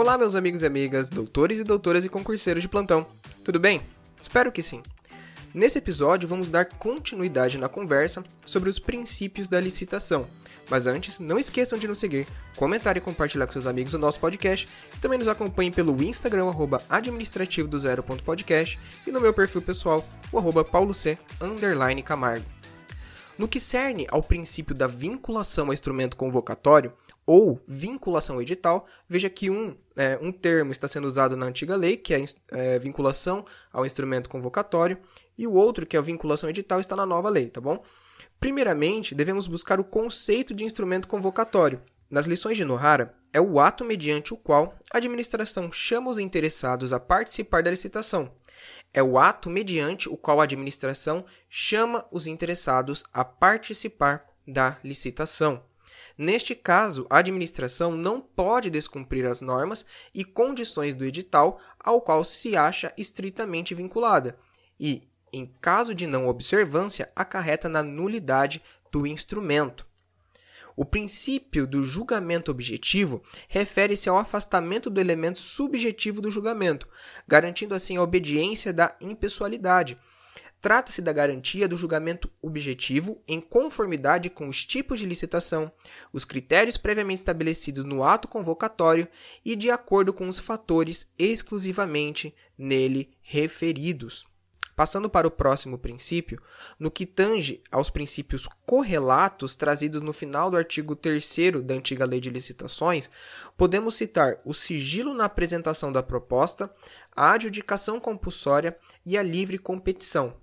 Olá, meus amigos e amigas, doutores e doutoras e concurseiros de plantão. Tudo bem? Espero que sim. Nesse episódio, vamos dar continuidade na conversa sobre os princípios da licitação. Mas antes, não esqueçam de nos seguir, comentar e compartilhar com seus amigos o nosso podcast. Também nos acompanhem pelo Instagram, arroba administrativo do zero.podcast e no meu perfil pessoal, o arroba pauloc, Camargo. No que cerne ao princípio da vinculação ao instrumento convocatório, ou vinculação edital, veja que um, é, um termo está sendo usado na antiga lei, que é, é vinculação ao instrumento convocatório, e o outro, que é a vinculação edital, está na nova lei, tá bom? Primeiramente, devemos buscar o conceito de instrumento convocatório. Nas lições de Nohara, é o ato mediante o qual a administração chama os interessados a participar da licitação. É o ato mediante o qual a administração chama os interessados a participar da licitação. Neste caso, a administração não pode descumprir as normas e condições do edital ao qual se acha estritamente vinculada, e, em caso de não observância, acarreta na nulidade do instrumento. O princípio do julgamento objetivo refere-se ao afastamento do elemento subjetivo do julgamento, garantindo assim a obediência da impessoalidade, Trata-se da garantia do julgamento objetivo em conformidade com os tipos de licitação, os critérios previamente estabelecidos no ato convocatório e de acordo com os fatores exclusivamente nele referidos. Passando para o próximo princípio, no que tange aos princípios correlatos trazidos no final do artigo 3 da antiga Lei de Licitações, podemos citar o sigilo na apresentação da proposta, a adjudicação compulsória e a livre competição,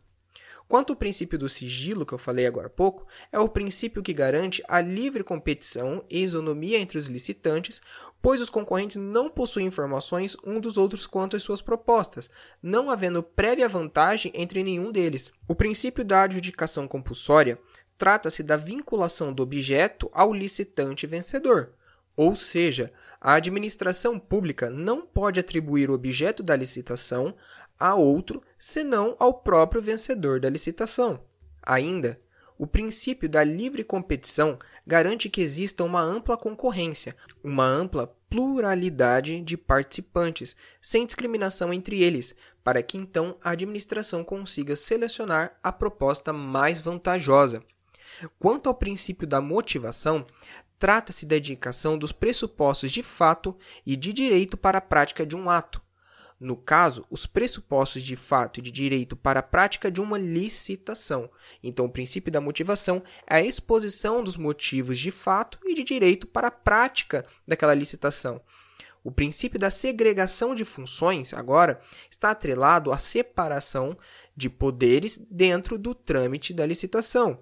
Quanto ao princípio do sigilo, que eu falei agora há pouco, é o princípio que garante a livre competição e isonomia entre os licitantes, pois os concorrentes não possuem informações um dos outros quanto às suas propostas, não havendo prévia vantagem entre nenhum deles. O princípio da adjudicação compulsória trata-se da vinculação do objeto ao licitante vencedor, ou seja, a administração pública não pode atribuir o objeto da licitação a outro senão ao próprio vencedor da licitação. Ainda, o princípio da livre competição garante que exista uma ampla concorrência, uma ampla pluralidade de participantes, sem discriminação entre eles, para que então a administração consiga selecionar a proposta mais vantajosa. Quanto ao princípio da motivação, trata-se da indicação dos pressupostos de fato e de direito para a prática de um ato, no caso, os pressupostos de fato e de direito para a prática de uma licitação. Então, o princípio da motivação é a exposição dos motivos de fato e de direito para a prática daquela licitação. O princípio da segregação de funções, agora, está atrelado à separação de poderes dentro do trâmite da licitação.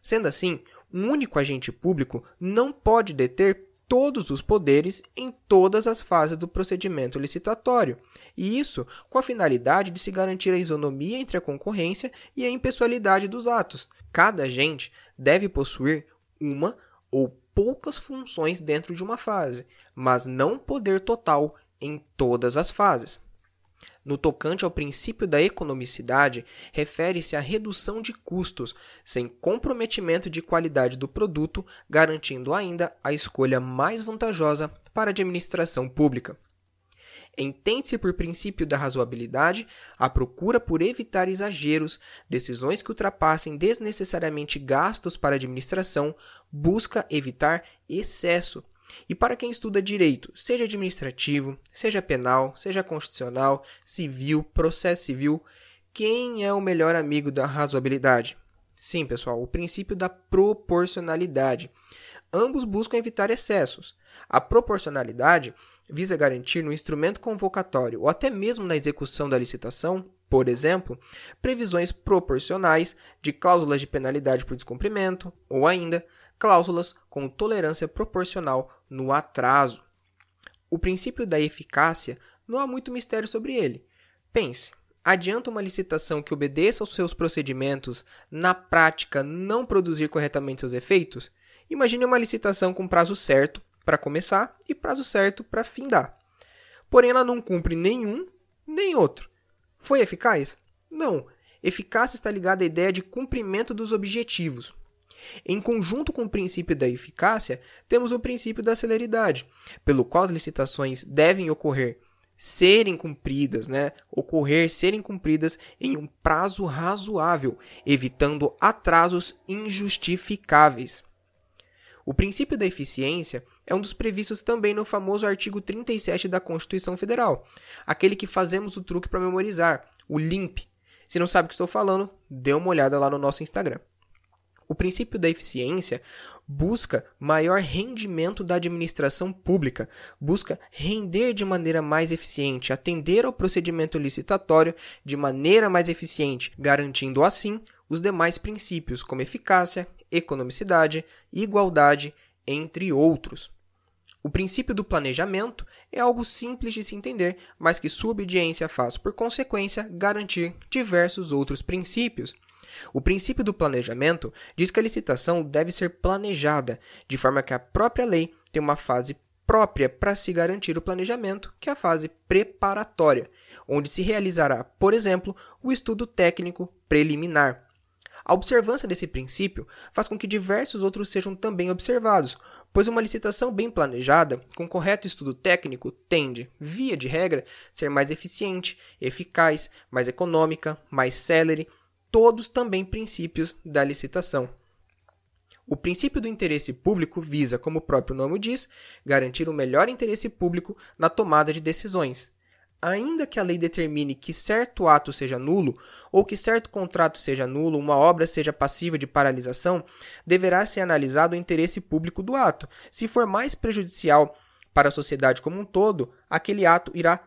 Sendo assim, um único agente público não pode deter todos os poderes em todas as fases do procedimento licitatório, e isso com a finalidade de se garantir a isonomia entre a concorrência e a impessoalidade dos atos. Cada agente deve possuir uma ou poucas funções dentro de uma fase, mas não poder total em todas as fases. No tocante ao princípio da economicidade, refere-se à redução de custos, sem comprometimento de qualidade do produto, garantindo ainda a escolha mais vantajosa para a administração pública. Entende-se por princípio da razoabilidade a procura por evitar exageros, decisões que ultrapassem desnecessariamente gastos para a administração, busca evitar excesso, e para quem estuda direito, seja administrativo, seja penal, seja constitucional, civil, processo civil, quem é o melhor amigo da razoabilidade? Sim, pessoal, o princípio da proporcionalidade. Ambos buscam evitar excessos. A proporcionalidade visa garantir no instrumento convocatório ou até mesmo na execução da licitação, por exemplo, previsões proporcionais de cláusulas de penalidade por descumprimento ou ainda cláusulas com tolerância proporcional no atraso. O princípio da eficácia não há muito mistério sobre ele. Pense, adianta uma licitação que obedeça aos seus procedimentos, na prática não produzir corretamente seus efeitos? Imagine uma licitação com prazo certo para começar e prazo certo para findar. Porém, ela não cumpre nenhum nem outro. Foi eficaz? Não. Eficácia está ligada à ideia de cumprimento dos objetivos. Em conjunto com o princípio da eficácia, temos o princípio da celeridade, pelo qual as licitações devem ocorrer serem cumpridas, né? Ocorrer serem cumpridas em um prazo razoável, evitando atrasos injustificáveis. O princípio da eficiência é um dos previstos também no famoso artigo 37 da Constituição Federal, aquele que fazemos o truque para memorizar, o LIMP. Se não sabe o que estou falando, dê uma olhada lá no nosso Instagram. O princípio da eficiência busca maior rendimento da administração pública, busca render de maneira mais eficiente, atender ao procedimento licitatório de maneira mais eficiente, garantindo assim os demais princípios como eficácia, economicidade, igualdade, entre outros. O princípio do planejamento é algo simples de se entender, mas que sua obediência faz, por consequência, garantir diversos outros princípios. O princípio do planejamento diz que a licitação deve ser planejada, de forma que a própria lei tem uma fase própria para se garantir o planejamento, que é a fase preparatória, onde se realizará, por exemplo, o estudo técnico preliminar. A observância desse princípio faz com que diversos outros sejam também observados, pois uma licitação bem planejada, com correto estudo técnico, tende, via de regra, ser mais eficiente, eficaz, mais econômica, mais célere todos também princípios da licitação. O princípio do interesse público visa, como o próprio nome diz, garantir o melhor interesse público na tomada de decisões. Ainda que a lei determine que certo ato seja nulo, ou que certo contrato seja nulo, uma obra seja passiva de paralisação, deverá ser analisado o interesse público do ato. Se for mais prejudicial para a sociedade como um todo, aquele ato irá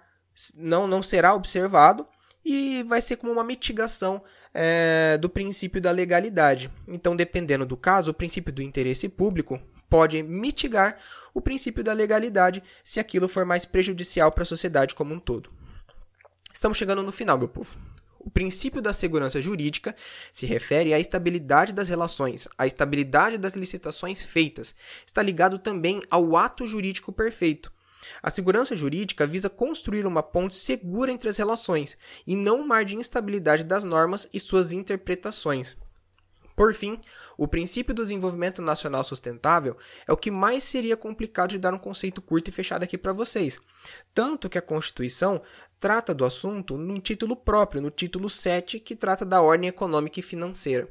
não, não será observado e vai ser como uma mitigação é, do princípio da legalidade. Então, dependendo do caso, o princípio do interesse público pode mitigar o princípio da legalidade se aquilo for mais prejudicial para a sociedade como um todo. Estamos chegando no final, meu povo. O princípio da segurança jurídica se refere à estabilidade das relações, à estabilidade das licitações feitas. Está ligado também ao ato jurídico perfeito. A segurança jurídica visa construir uma ponte segura entre as relações e não um mar de instabilidade das normas e suas interpretações. Por fim, o princípio do desenvolvimento nacional sustentável é o que mais seria complicado de dar um conceito curto e fechado aqui para vocês. Tanto que a Constituição trata do assunto num título próprio, no título 7, que trata da ordem econômica e financeira.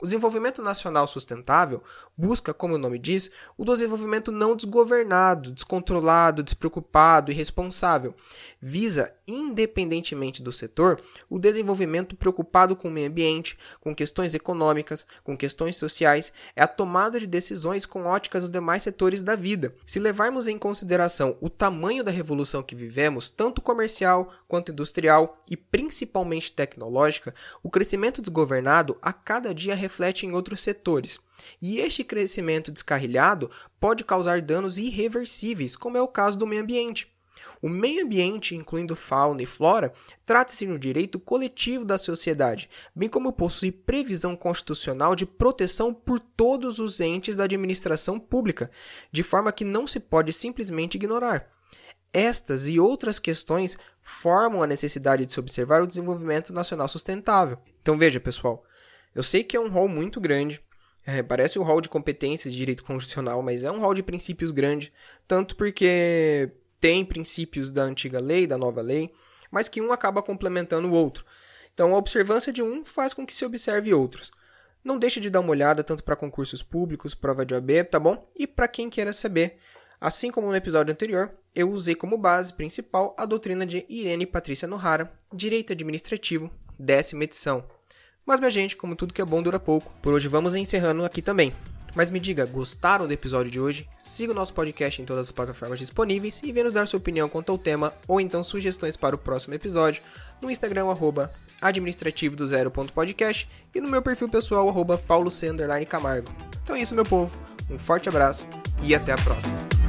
O desenvolvimento nacional sustentável busca, como o nome diz, o desenvolvimento não desgovernado, descontrolado, despreocupado e responsável. Visa, independentemente do setor, o desenvolvimento preocupado com o meio ambiente, com questões econômicas, com questões sociais, é a tomada de decisões com óticas dos demais setores da vida. Se levarmos em consideração o tamanho da revolução que vivemos, tanto comercial quanto industrial e principalmente tecnológica, o crescimento desgovernado a cada dia reflete em outros setores. E este crescimento descarrilhado pode causar danos irreversíveis, como é o caso do meio ambiente. O meio ambiente, incluindo fauna e flora, trata-se de um direito coletivo da sociedade, bem como possui previsão constitucional de proteção por todos os entes da administração pública, de forma que não se pode simplesmente ignorar. Estas e outras questões formam a necessidade de se observar o desenvolvimento nacional sustentável. Então veja, pessoal, eu sei que é um rol muito grande, é, parece um rol de competências de direito constitucional, mas é um rol de princípios grande, tanto porque tem princípios da antiga lei, da nova lei, mas que um acaba complementando o outro. Então, a observância de um faz com que se observe outros. Não deixe de dar uma olhada tanto para concursos públicos, prova de OAB, tá bom? E para quem queira saber, assim como no episódio anterior, eu usei como base principal a doutrina de Irene Patrícia Nohara, Direito Administrativo, décima edição. Mas, minha gente, como tudo que é bom dura pouco, por hoje vamos encerrando aqui também. Mas me diga, gostaram do episódio de hoje? Siga o nosso podcast em todas as plataformas disponíveis e venha nos dar sua opinião quanto ao tema ou então sugestões para o próximo episódio no Instagram, arroba administrativo do zero.podcast e no meu perfil pessoal, arroba paulo Camargo. Então é isso, meu povo. Um forte abraço e até a próxima.